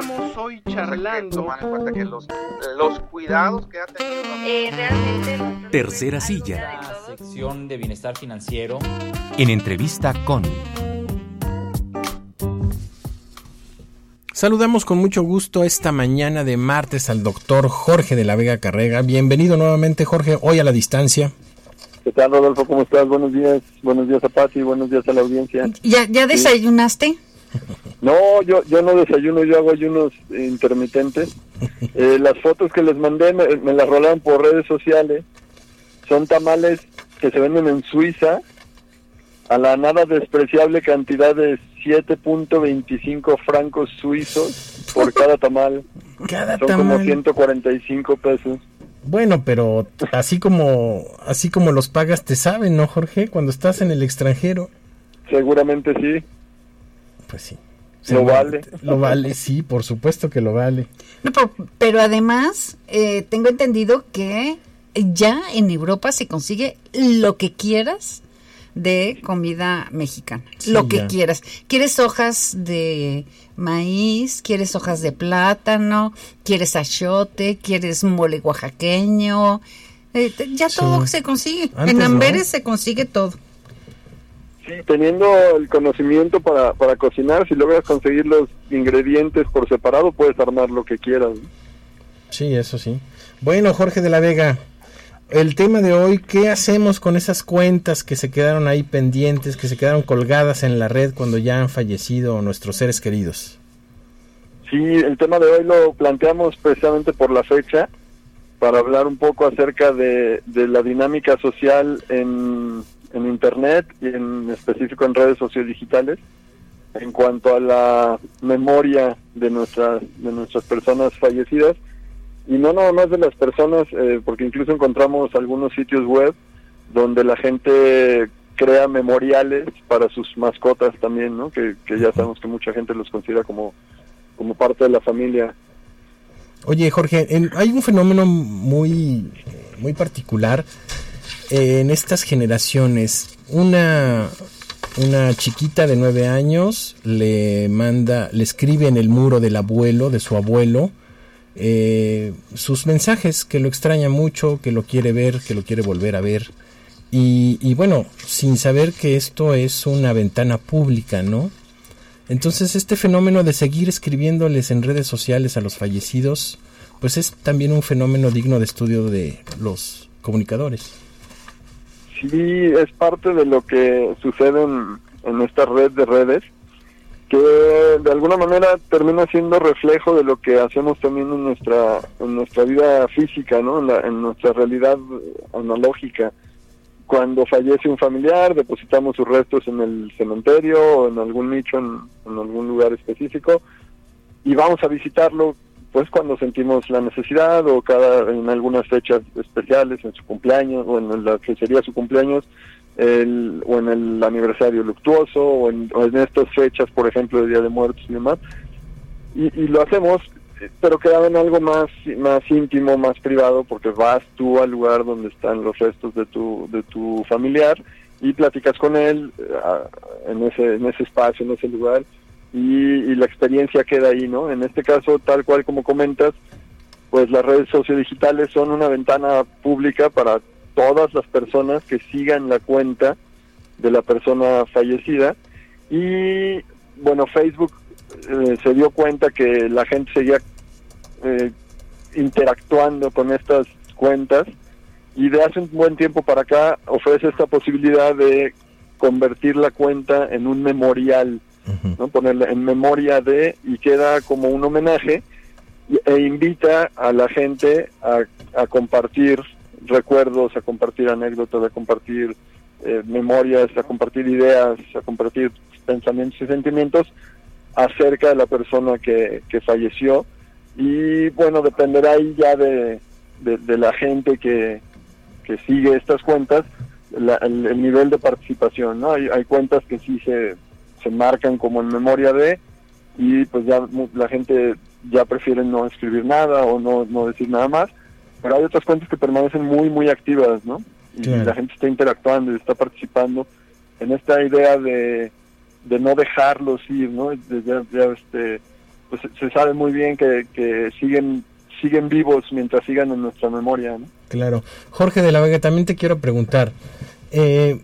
Estamos hoy charlando. Tomar en cuenta que los, los cuidados que ha tenido. Eh, realmente. Tercera silla. La sección de bienestar financiero. En entrevista con. Saludamos con mucho gusto esta mañana de martes al doctor Jorge de la Vega Carrega. Bienvenido nuevamente, Jorge, hoy a la distancia. ¿Qué tal, Rodolfo? ¿Cómo estás? Buenos días. Buenos días a Pati, buenos días a la audiencia. ¿Ya, ya desayunaste? No, yo, yo no desayuno, yo hago ayunos intermitentes. Eh, las fotos que les mandé me, me las rolaron por redes sociales. Son tamales que se venden en Suiza a la nada despreciable cantidad de 7.25 francos suizos por cada tamal. Cada Son tamal. como 145 pesos. Bueno, pero así como así como los pagas te saben, ¿no, Jorge? Cuando estás en el extranjero. Seguramente sí. Pues sí. Lo vale. Lo vale, sí, por supuesto que lo vale. No, pero, pero además, eh, tengo entendido que ya en Europa se consigue lo que quieras de comida mexicana. Sí, lo que ya. quieras. ¿Quieres hojas de maíz? ¿Quieres hojas de plátano? ¿Quieres achote? ¿Quieres mole oaxaqueño? Eh, ya Sí. todo se consigue. Antes en no. Amberes se consigue todo. Sí, teniendo el conocimiento para, para cocinar, si logras conseguir los ingredientes por separado, puedes armar lo que quieras. Sí, eso sí. Bueno, Jorge de la Vega, el tema de hoy, ¿qué hacemos con esas cuentas que se quedaron ahí pendientes, que se quedaron colgadas en la red cuando ya han fallecido nuestros seres queridos? Sí, el tema de hoy lo planteamos precisamente por la fecha, para hablar un poco acerca de, de la dinámica social en, en Internet y en específico en redes sociodigitales en cuanto a la memoria de nuestras, de nuestras personas fallecidas. Y no nada más de las personas, eh, porque incluso encontramos algunos sitios web donde la gente crea memoriales para sus mascotas también, ¿no? Que, ya sabemos que mucha gente los considera como, como parte de la familia. Oye, Jorge, en- hay un fenómeno muy, muy particular en estas generaciones. Una, una chiquita de nueve años le manda, le escribe en el muro del abuelo, de su abuelo, eh, sus mensajes, que lo extraña mucho, que lo quiere ver, que lo quiere volver a ver. Y, y bueno, sin saber que esto es una ventana pública, ¿no? Entonces este fenómeno de seguir escribiéndoles en redes sociales a los fallecidos, pues es también un fenómeno digno de estudio de los comunicadores. Sí, es parte de lo que sucede en, en esta red de redes, que de alguna manera termina siendo reflejo de lo que hacemos también en nuestra en nuestra vida física, ¿no? En, la- en nuestra realidad analógica. Cuando fallece un familiar, depositamos sus restos en el cementerio o en algún nicho, en, en algún lugar específico, y vamos a visitarlo pues cuando sentimos la necesidad o cada en algunas fechas especiales en su cumpleaños o en la que sería su cumpleaños el, o en el aniversario luctuoso o en, estas fechas por ejemplo de Día de Muertos y demás y, y lo hacemos pero queda en algo más más íntimo más privado porque vas tú al lugar donde están los restos de tu de tu familiar y platicas con él eh, en ese en ese espacio en ese lugar y, y la experiencia queda ahí, ¿no? En este caso, tal cual como comentas, pues las redes sociodigitales son una ventana pública para todas las personas que sigan la cuenta de la persona fallecida y bueno, Facebook eh, se dio cuenta que la gente seguía eh, interactuando con estas cuentas y de hace un buen tiempo para acá ofrece esta posibilidad de convertir la cuenta en un memorial ¿no? ponerle en memoria de y queda como un homenaje e invita a la gente a, compartir recuerdos, a compartir anécdotas, a compartir eh, memorias, a compartir ideas, a compartir pensamientos y sentimientos acerca de la persona que, que falleció y bueno, dependerá ahí ya de, de, de la gente que, que sigue estas cuentas, la- el, el nivel de participación, ¿no? Hay, hay cuentas que sí se, se marcan como en memoria de y pues ya la gente ya prefiere no escribir nada o no, no decir nada más, pero hay otras cuentas que permanecen muy, muy activas, ¿no? Y Claro. la gente está interactuando y está participando en esta idea de, de no dejarlos ir, ¿no? De ya, ya, este, pues se sabe muy bien que, que siguen siguen vivos mientras sigan en nuestra memoria. ¿no? Claro. Jorge de la Vega, también te quiero preguntar, eh,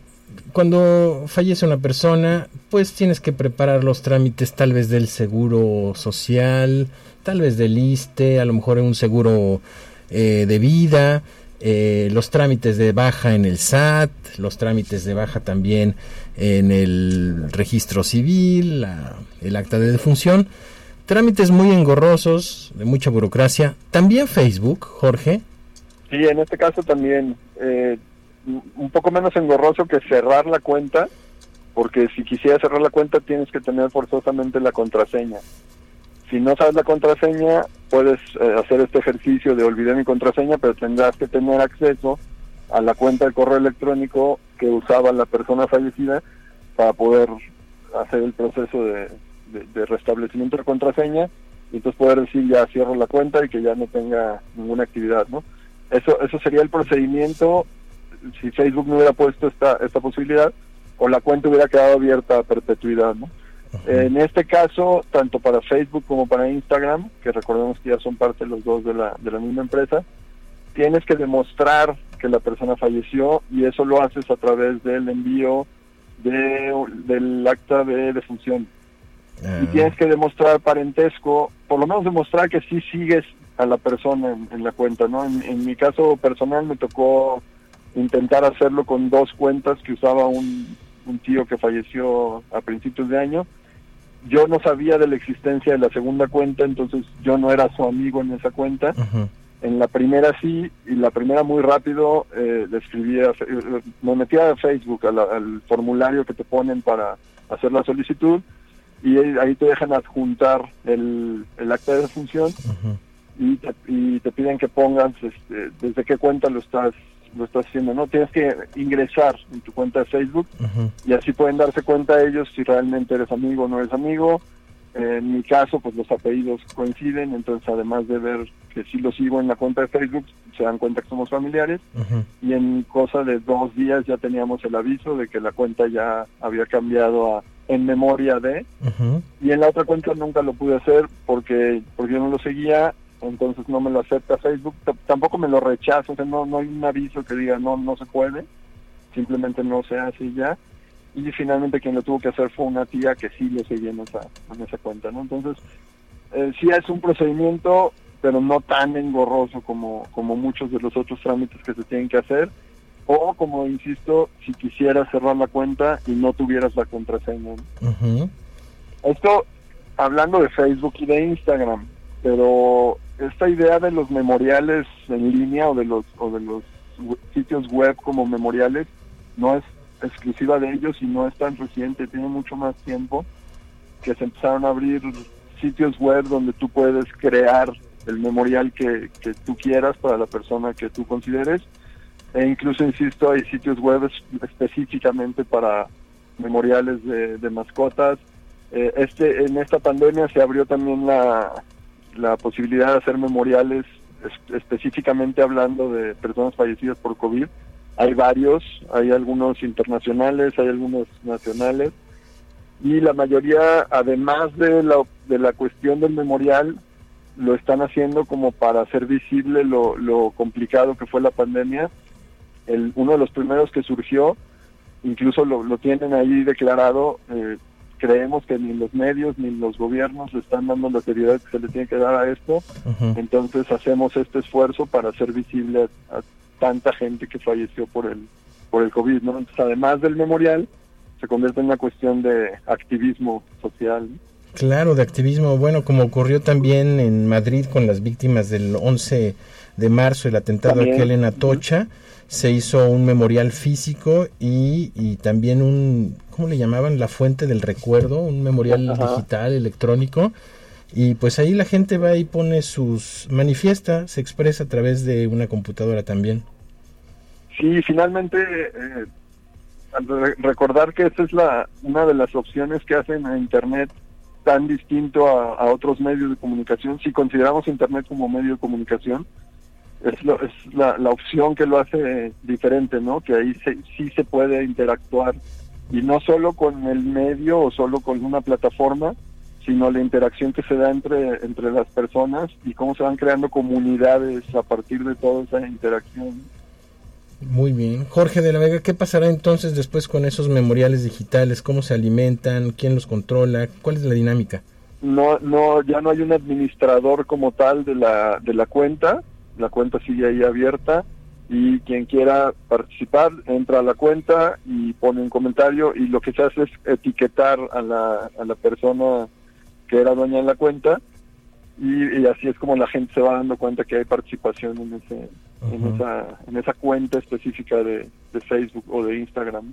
cuando fallece una persona, pues tienes que preparar los trámites tal vez del seguro social, tal vez del ISTE, a lo mejor un seguro eh, de vida, eh, los trámites de baja en el SAT, los trámites de baja también en el registro civil, la- el acta de defunción. Trámites muy engorrosos, de mucha burocracia. También Facebook, Jorge. Sí, en este caso también eh, un poco menos engorroso que cerrar la cuenta, porque si quisieras cerrar la cuenta tienes que tener forzosamente la contraseña. Si no sabes la contraseña, puedes eh, hacer este ejercicio de olvidar mi contraseña, pero tendrás que tener acceso a la cuenta de correo electrónico que usaba la persona fallecida para poder hacer el proceso de, de- de restablecimiento de contraseña y entonces poder decir ya cierro la cuenta y que ya no tenga ninguna actividad, ¿no? Eso, eso sería el procedimiento si Facebook no hubiera puesto esta, esta posibilidad o la cuenta hubiera quedado abierta a perpetuidad, ¿no? En este caso, tanto para Facebook como para Instagram, que recordemos que ya son parte los dos de la, de la misma empresa, tienes que demostrar que la persona falleció y eso lo haces a través del envío de, del acta de defunción. Ah, Y tienes que demostrar parentesco, por lo menos demostrar que sí sigues a la persona en, en la cuenta, ¿no? En, en mi caso personal me tocó intentar hacerlo con dos cuentas que usaba un, un tío que falleció a principios de año. Yo no sabía de la existencia de la segunda cuenta, entonces yo no era su amigo en esa cuenta. En la primera sí, y la primera muy rápido eh, le escribí a eh, me metí a Facebook, a la- al formulario que te ponen para hacer la solicitud, y ahí te dejan adjuntar el, el acta de defunción Ujú. y te, y te piden que pongas este, desde qué cuenta lo estás lo estás haciendo, ¿no? Tienes que ingresar en tu cuenta de Facebook y así pueden darse cuenta ellos si realmente eres amigo o no eres amigo. Eh, en mi caso, pues los apellidos coinciden, entonces además de ver que sí lo sigo en la cuenta de Facebook, se dan cuenta que somos familiares. Y en cosa de dos días ya teníamos el aviso de que la cuenta ya había cambiado a en memoria de. Y en la otra cuenta nunca lo pude hacer porque porque yo no lo seguía entonces no me lo acepta Facebook tampoco me lo rechaza o sea no no hay un aviso que diga no no se puede simplemente no se hace y ya. Y finalmente quien lo tuvo que hacer fue una tía que sí lo seguía en esa en esa cuenta no entonces eh, sí es un procedimiento pero no tan engorroso como como muchos de los otros trámites que se tienen que hacer. O como insisto si quisieras cerrar la cuenta y no tuvieras la contraseña. Esto hablando de Facebook y de Instagram, pero esta idea de los memoriales en línea o de los o de los sitios web como memoriales no es exclusiva de ellos y no es tan reciente, tiene mucho más tiempo que se empezaron a abrir sitios web donde tú puedes crear el memorial que, que tú quieras para la persona que tú consideres. E incluso insisto hay sitios web es- específicamente para memoriales de, de mascotas. Eh, este en esta pandemia se abrió también la, la posibilidad de hacer memoriales es- específicamente hablando de personas fallecidas por COVID. Hay varios, hay algunos internacionales, hay algunos nacionales y la mayoría, además de la, de la cuestión del memorial, lo están haciendo como para hacer visible lo, lo complicado que fue la pandemia. El, uno de los primeros que surgió, incluso lo, lo tienen ahí declarado, eh, creemos que ni los medios ni los gobiernos le están dando la seriedad que se le tiene que dar a esto, entonces hacemos este esfuerzo para hacer visible a, a tanta gente que falleció por el por el COVID, ¿no? Entonces, además del memorial, se convierte en una cuestión de activismo social. Claro, de activismo, bueno, como ocurrió también en Madrid con las víctimas del 11 de marzo, el atentado También. aquel en Atocha, se hizo un memorial físico y, y también un, ¿cómo le llamaban? La fuente del recuerdo, un memorial Ajá. digital, electrónico. Y pues ahí la gente va y pone sus, manifiesta, se expresa a través de una computadora también. Sí, finalmente eh, recordar que esta es la una de las opciones que hacen a Internet tan distinto a, a otros medios de comunicación. Si consideramos Internet como medio de comunicación, es, lo- es la, la opción que lo hace diferente, ¿no? Que ahí se- sí se puede interactuar y no solo con el medio o solo con una plataforma, sino la interacción que se da entre, entre las personas y cómo se van creando comunidades a partir de toda esa interacción. Muy bien. Jorge de la Vega, ¿qué pasará entonces después con esos memoriales digitales? ¿Cómo se alimentan? ¿Quién los controla? ¿Cuál es la dinámica? No, no, ya no hay un administrador como tal de la, de la cuenta. La cuenta sigue ahí abierta y quien quiera participar entra a la cuenta y pone un comentario y lo que se hace es etiquetar a la, a la persona que era dueña de la cuenta y, y así es como la gente se va dando cuenta que hay participación en ese en esa en esa cuenta específica de, de Facebook o de Instagram.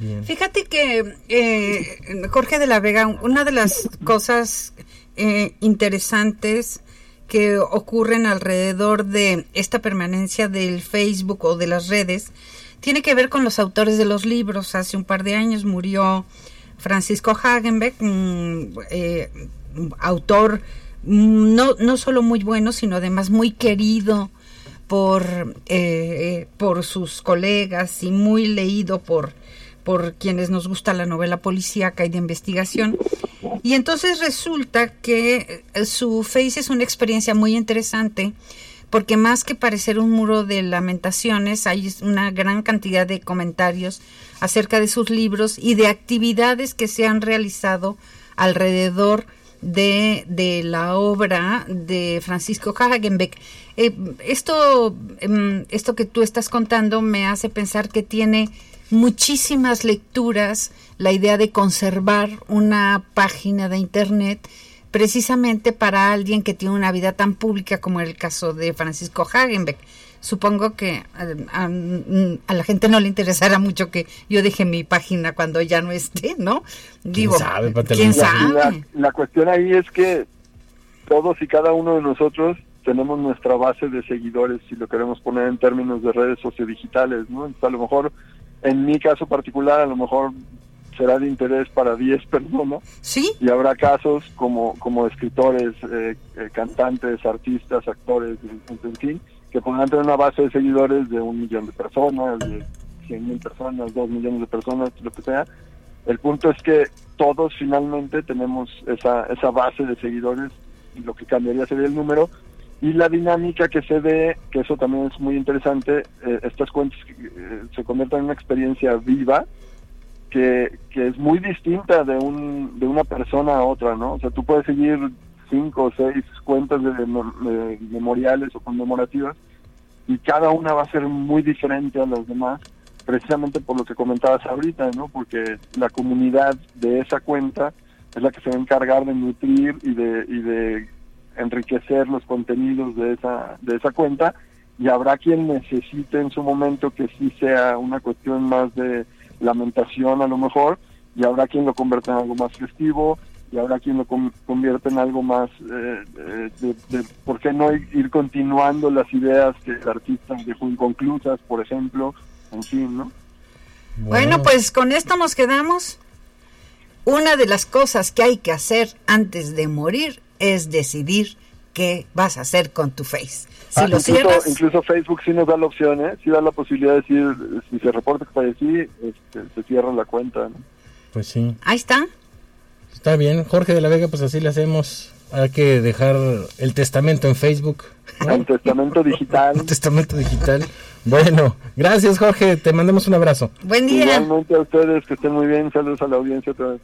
Bien. Fíjate que eh, Jorge de la Vega, una de las cosas eh, interesantes que ocurren alrededor de esta permanencia del Facebook o de las redes tiene que ver con los autores de los libros. Hace un par de años murió Francisco Hagenbeck, eh, autor no, no solo muy bueno, sino además muy querido por, eh, por sus colegas y muy leído por, por quienes nos gusta la novela policíaca y de investigación. Y entonces resulta que eh, su Face es una experiencia muy interesante porque más que parecer un muro de lamentaciones, hay una gran cantidad de comentarios acerca de sus libros y de actividades que se han realizado alrededor de, de la obra de Francisco Hagenbeck. Eh, esto, em, esto que tú estás contando me hace pensar que tiene muchísimas lecturas la idea de conservar una página de internet precisamente para alguien que tiene una vida tan pública como el caso de Francisco Hagenbeck. Supongo que eh, a, a la gente no le interesará mucho que yo deje mi página cuando ya no esté, ¿no? Digo, sabe, Pati ¿quién Alonso? La, sabe? la cuestión ahí es que todos y cada uno de nosotros tenemos nuestra base de seguidores, si lo queremos poner en términos de redes sociodigitales, ¿no? Entonces, a lo mejor, en mi caso particular, a lo mejor será de interés para 10 personas Sí, y habrá casos como, como escritores, eh, eh, cantantes, artistas, actores, en, fin, que podrán tener una base de seguidores de un millón de personas, de 100 mil personas, dos millones de personas, lo que sea. El punto es que todos finalmente tenemos esa, esa base de seguidores y lo que cambiaría sería el número y la dinámica que se ve, que eso también es muy interesante, eh, estas cuentas eh, se convierten en una experiencia viva que, que es muy distinta de un de una persona a otra, ¿no? O sea, tú puedes seguir cinco o seis cuentas de, mem- de memoriales o conmemorativas y cada una va a ser muy diferente a las demás, precisamente por lo que comentabas ahorita, ¿no? Porque la comunidad de esa cuenta es la que se va a encargar de nutrir y de y de enriquecer los contenidos de esa de esa cuenta y habrá quien necesite en su momento que sí sea una cuestión más de lamentación a lo mejor y habrá quien lo convierta en algo más festivo y habrá quien lo con- convierte en algo más eh, eh, de, de por qué no ir, ir continuando las ideas que el artista dejó inconclusas por ejemplo en fin no Bueno, pues con esto nos quedamos. Una de las cosas que hay que hacer antes de morir es decidir qué vas a hacer con tu face. Si Ah, lo incluso, cierras, incluso Facebook sí nos da la opción, ¿eh? sí da la posibilidad de decir, si se reporta que fallecí, este, se cierra la cuenta. ¿no? Pues sí. ahí está. Está bien. Jorge de la Vega, pues así le hacemos. Hay que dejar el testamento en Facebook. ¿no? El testamento digital. Un testamento digital. Bueno, gracias Jorge. Te mandamos un abrazo. Buen día. Igualmente a ustedes, que estén muy bien. Saludos a la audiencia otra vez.